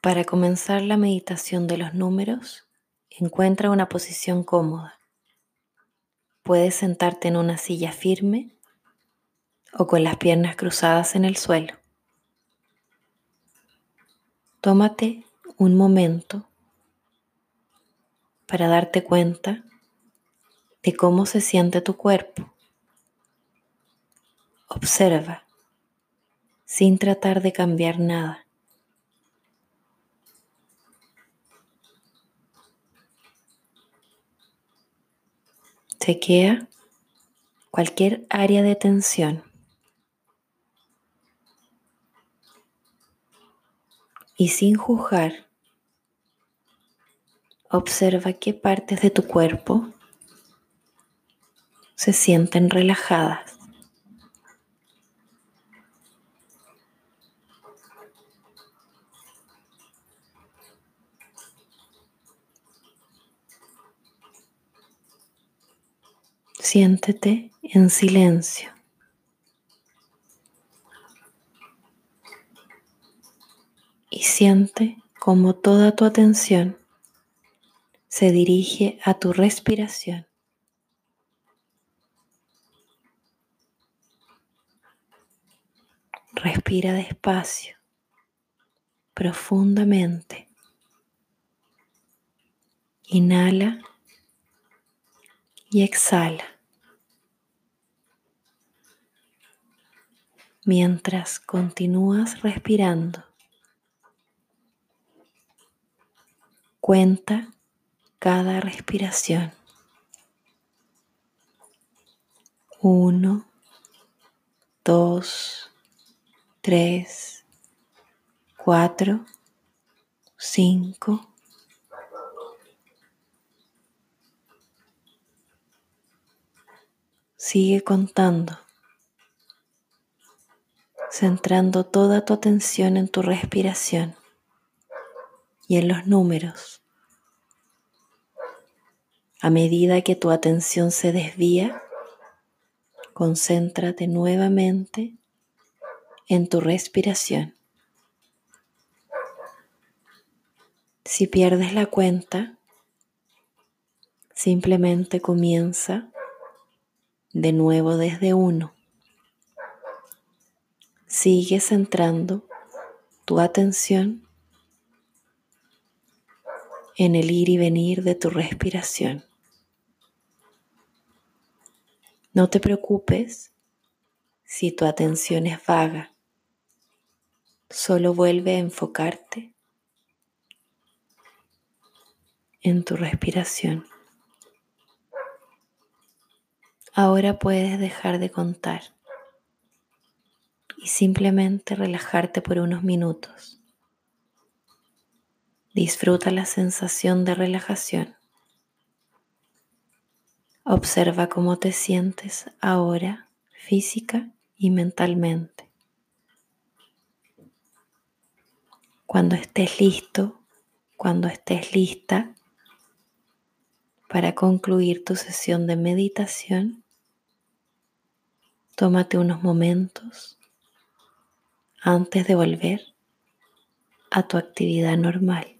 Para comenzar la meditación de los números, encuentra una posición cómoda. Puedes sentarte en una silla firme o con las piernas cruzadas en el suelo. Tómate un momento para darte cuenta de cómo se siente tu cuerpo. Observa sin tratar de cambiar nada. Chequea cualquier área de tensión. Y sin juzgar, observa qué partes de tu cuerpo se sienten relajadas. Siéntete en silencio. Y siente como toda tu atención se dirige a tu respiración. Respira despacio, profundamente. Inhala y exhala. mientras continúas respirando. Cuenta cada respiración. Uno, dos, tres, cuatro, cinco. Sigue contando centrando toda tu atención en tu respiración y en los números. A medida que tu atención se desvía, concéntrate nuevamente en tu respiración. Si pierdes la cuenta, simplemente comienza de nuevo desde uno. Sigue centrando tu atención en el ir y venir de tu respiración. No te preocupes si tu atención es vaga. Solo vuelve a enfocarte en tu respiración. Ahora puedes dejar de contar y simplemente relajarte por unos minutos. Disfruta la sensación de relajación. Observa cómo te sientes ahora física y mentalmente. Cuando estés listo, cuando estés lista para concluir tu sesión de meditación, tómate unos momentos antes de volver a tu actividad normal.